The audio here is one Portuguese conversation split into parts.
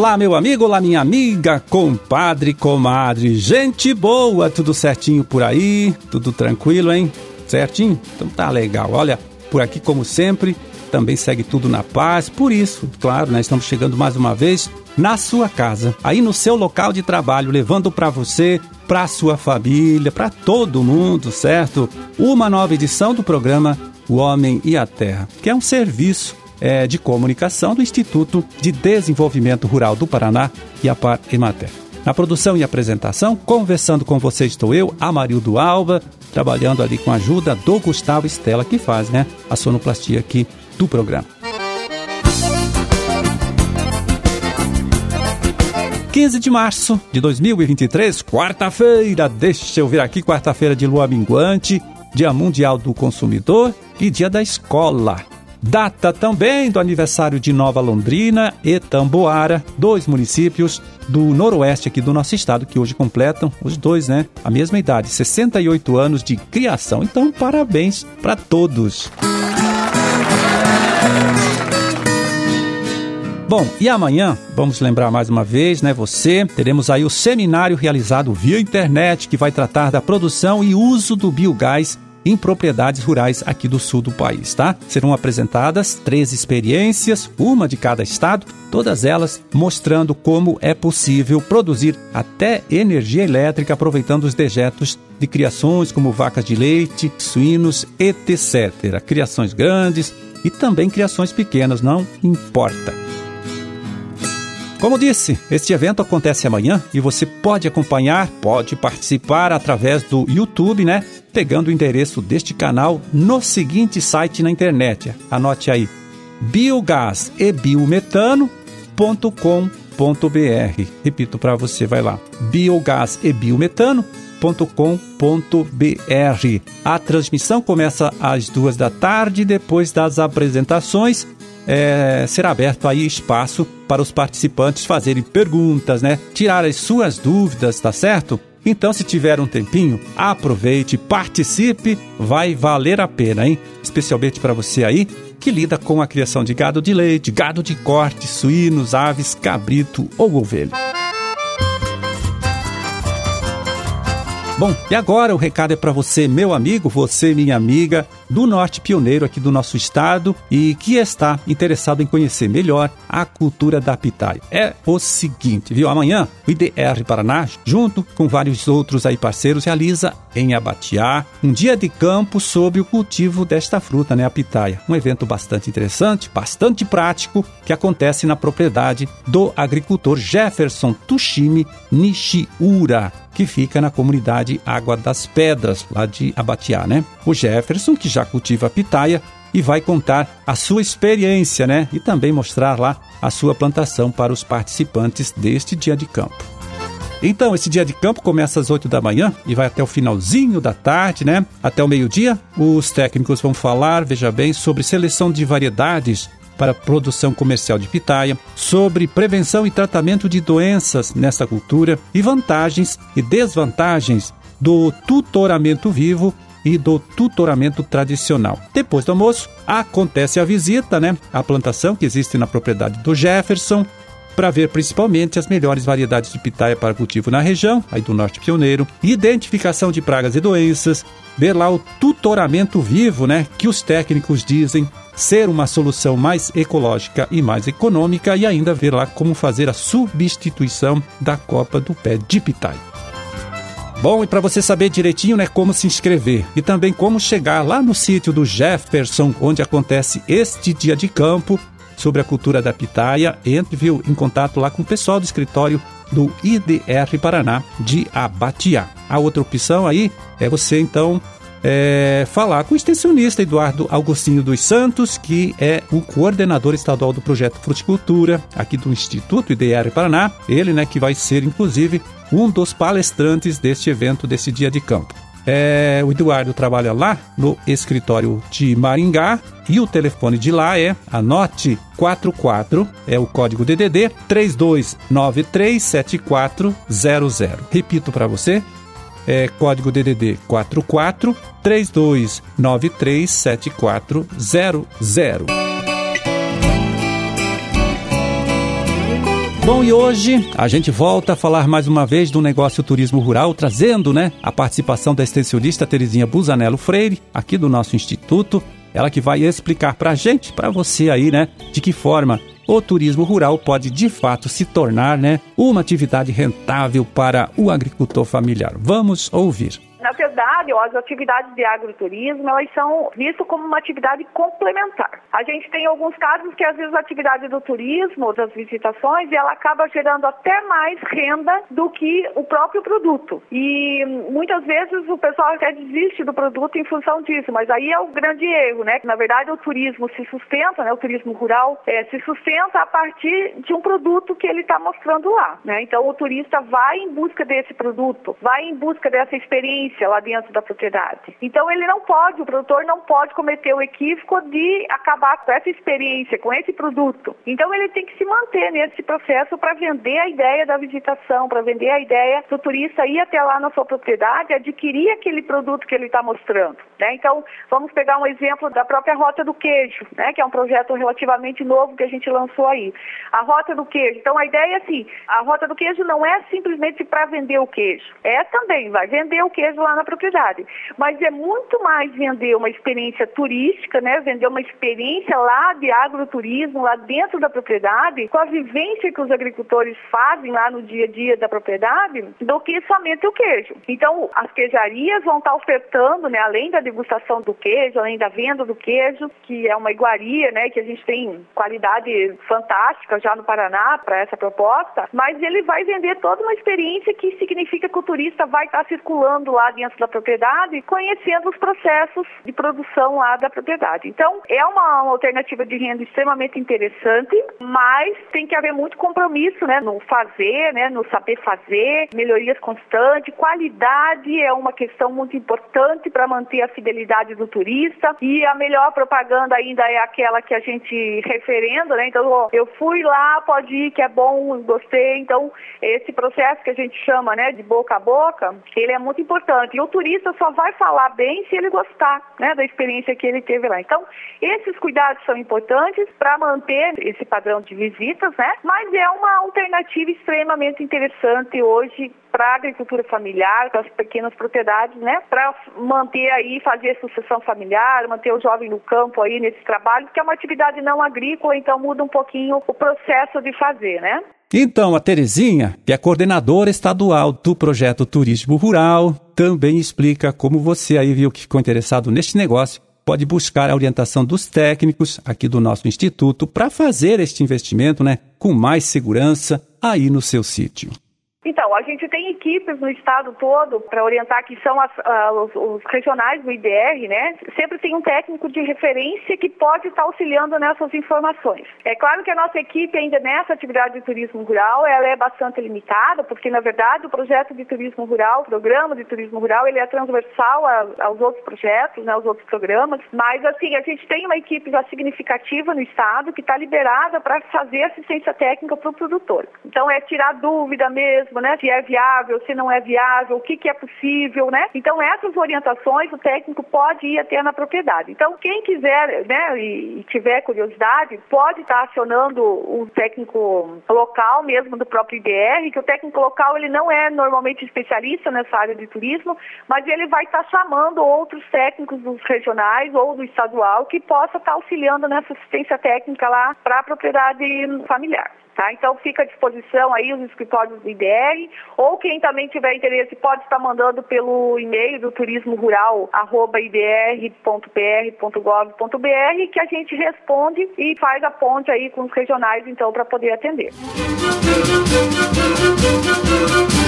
Olá, meu amigo, olá, minha amiga, compadre, comadre, gente boa, tudo certinho por aí? Tudo tranquilo, hein? Certinho? Então tá legal. Olha, por aqui, como sempre, também segue tudo na paz. Por isso, claro, né, estamos chegando mais uma vez na sua casa, aí no seu local de trabalho, levando para você, para sua família, para todo mundo, certo? Uma nova edição do programa O Homem e a Terra, que é um serviço é, de comunicação do Instituto de Desenvolvimento Rural do Paraná e a Par Emater. Na produção e apresentação, conversando com você estou eu, Amarildo Alba, trabalhando ali com a ajuda do Gustavo Estela, que faz né, a sonoplastia aqui do programa. 15 de março de 2023, quarta-feira. Deixa eu vir aqui, quarta-feira de lua minguante, Dia Mundial do Consumidor e Dia da Escola. Data também do aniversário de Nova Londrina e Tamboara, dois municípios do noroeste aqui do nosso estado que hoje completam, os dois, né, a mesma idade, 68 anos de criação. Então, parabéns para todos. Bom, e amanhã, vamos lembrar mais uma vez, né, você, teremos aí o seminário realizado via internet que vai tratar da produção e uso do biogás em propriedades rurais aqui do sul do país, tá? Serão apresentadas três experiências, uma de cada estado, todas elas mostrando como é possível produzir até energia elétrica aproveitando os dejetos de criações como vacas de leite, suínos, etc. Criações grandes e também criações pequenas, não importa. Como disse, este evento acontece amanhã e você pode acompanhar, pode participar através do YouTube, né? Pegando o endereço deste canal no seguinte site na internet. Anote aí: biogás e biometano.com.br. Repito para você, vai lá: biogás. A transmissão começa às duas da tarde, depois das apresentações é, será aberto aí espaço para os participantes fazerem perguntas, né? Tirar as suas dúvidas, tá certo? Então, se tiver um tempinho, aproveite, participe, vai valer a pena, hein? Especialmente para você aí que lida com a criação de gado de leite, gado de corte, suínos, aves, cabrito ou ovelha. Bom, e agora o recado é para você, meu amigo, você, minha amiga, do Norte Pioneiro aqui do nosso estado e que está interessado em conhecer melhor a cultura da pitaia. É o seguinte, viu? Amanhã o IDR Paraná, junto com vários outros aí parceiros, realiza em Abatiá um dia de campo sobre o cultivo desta fruta, né, a pitaia. Um evento bastante interessante, bastante prático, que acontece na propriedade do agricultor Jefferson Tushimi Nishiura que fica na comunidade Água das Pedras, lá de Abatiá, né? O Jefferson, que já cultiva a pitaia, e vai contar a sua experiência, né? E também mostrar lá a sua plantação para os participantes deste dia de campo. Então, esse dia de campo começa às 8 da manhã e vai até o finalzinho da tarde, né? Até o meio-dia. Os técnicos vão falar, veja bem, sobre seleção de variedades para produção comercial de pitaia, sobre prevenção e tratamento de doenças nessa cultura e vantagens e desvantagens do tutoramento vivo e do tutoramento tradicional. Depois do almoço, acontece a visita, né, à plantação que existe na propriedade do Jefferson, para ver principalmente as melhores variedades de pitaia para cultivo na região, aí do Norte Pioneiro, identificação de pragas e doenças, ver lá o tutoramento vivo, né, que os técnicos dizem ser uma solução mais ecológica e mais econômica e ainda ver lá como fazer a substituição da copa do pé de pitaia. Bom, e para você saber direitinho, né, como se inscrever e também como chegar lá no sítio do Jefferson, onde acontece este dia de campo sobre a cultura da pitaia, entre viu, em contato lá com o pessoal do escritório do IDR Paraná de Abatiá. A outra opção aí é você então é, falar com o extensionista Eduardo Augustinho dos Santos, que é o coordenador estadual do projeto Fruticultura, aqui do Instituto IDR Paraná. Ele, né, que vai ser, inclusive, um dos palestrantes deste evento, desse dia de campo. É, o Eduardo trabalha lá no escritório de Maringá e o telefone de lá é, anote, 44, é o código DDD 32937400. Repito para você, é código DDD 44 3293 Bom, e hoje a gente volta a falar mais uma vez do negócio turismo rural, trazendo, né, a participação da extensionista Terezinha Busanello Freire, aqui do nosso instituto. Ela que vai explicar pra gente, pra você aí, né, de que forma o turismo rural pode de fato se tornar, né, uma atividade rentável para o agricultor familiar. Vamos ouvir. Na verdade, as atividades de agroturismo, elas são vistas como uma atividade complementar. A gente tem alguns casos que às vezes a atividade do turismo, das visitações, ela acaba gerando até mais renda do que o próprio produto. E muitas vezes o pessoal até desiste do produto em função disso, mas aí é o grande erro, né? Na verdade, o turismo se sustenta, né? O turismo rural é, se sustenta a partir de um produto que ele está mostrando lá, né? Então o turista vai em busca desse produto, vai em busca dessa experiência experiência lá dentro da propriedade. Então ele não pode, o produtor não pode cometer o equívoco de acabar com essa experiência, com esse produto. Então ele tem que se manter nesse processo para vender a ideia da visitação, para vender a ideia do turista ir até lá na sua propriedade, adquirir aquele produto que ele está mostrando. Né? Então vamos pegar um exemplo da própria Rota do Queijo, né? que é um projeto relativamente novo que a gente lançou aí. A Rota do Queijo. Então a ideia é assim, a Rota do Queijo não é simplesmente para vender o queijo, é também, vai vender o queijo lá na propriedade. Mas é muito mais vender uma experiência turística, né? Vender uma experiência lá de agroturismo, lá dentro da propriedade, com a vivência que os agricultores fazem lá no dia a dia da propriedade, do que somente o queijo. Então, as queijarias vão estar ofertando, né, além da degustação do queijo, além da venda do queijo, que é uma iguaria, né, que a gente tem qualidade fantástica já no Paraná para essa proposta, mas ele vai vender toda uma experiência que significa que o turista vai estar circulando lá dentro da propriedade, conhecendo os processos de produção lá da propriedade. Então, é uma, uma alternativa de renda extremamente interessante, mas tem que haver muito compromisso, né, no fazer, né, no saber fazer, melhorias constantes, qualidade é uma questão muito importante para manter a fidelidade do turista e a melhor propaganda ainda é aquela que a gente referenda, né? Então, ó, eu fui lá, pode ir, que é bom, gostei. Então, esse processo que a gente chama, né, de boca a boca, ele é muito importante importante. E o turista só vai falar bem se ele gostar né, da experiência que ele teve lá. Então, esses cuidados são importantes para manter esse padrão de visitas, né? Mas é uma alternativa extremamente interessante hoje para a agricultura familiar, para as pequenas propriedades, né? Para manter aí, fazer sucessão familiar, manter o jovem no campo aí nesse trabalho, que é uma atividade não agrícola, então muda um pouquinho o processo de fazer, né? Então, a Terezinha, que é coordenadora estadual do projeto Turismo Rural, também explica como você aí viu que ficou interessado neste negócio, pode buscar a orientação dos técnicos aqui do nosso instituto para fazer este investimento, né, com mais segurança aí no seu sítio. Então, a gente tem equipes no estado todo para orientar que são as, uh, os, os, regionais do IDR, né? Sempre tem um técnico de referência que pode estar auxiliando nessas informações. É claro que a nossa equipe ainda nessa atividade de turismo rural, ela é bastante limitada, porque na verdade o projeto de turismo rural, o programa de turismo rural, ele é transversal a, aos outros projetos, né, aos outros programas. Mas assim, a gente tem uma equipe já significativa no estado que está liberada para fazer assistência técnica para o produtor. Então é tirar dúvida mesmo mesmo, né? Se é viável, se não é viável, o que, que é possível, né? Então, essas orientações o técnico pode ir até na propriedade. Então, quem quiser, né, e, tiver curiosidade, pode estar acionando o técnico local mesmo do próprio IDR, que o técnico local ele não é normalmente especialista nessa área de turismo, mas ele vai estar chamando outros técnicos dos regionais ou do estadual que possa estar auxiliando nessa assistência técnica lá para a propriedade familiar. Tá? Então fica à disposição aí os escritórios do IDR, ou quem também tiver interesse pode estar mandando pelo e-mail do turismo rural, arroba idr.pr.gov.br, que a gente responde e faz a ponte aí com os regionais então para poder atender. Bom,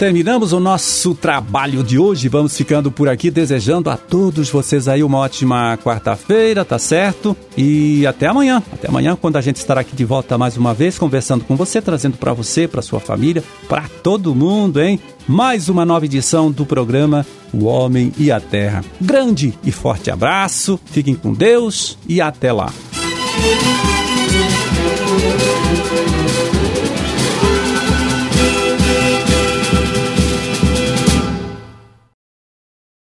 terminamos o nosso trabalho de hoje. Vamos ficando por aqui, desejando a todos vocês aí uma ótima quarta-feira, tá certo? E até amanhã. Até amanhã, quando a gente estará aqui de volta mais uma vez, conversando com você, trazendo para você, para sua família, para todo mundo, hein? Mais uma nova edição do programa O Homem e a Terra. Grande e forte abraço, fiquem com Deus e até lá.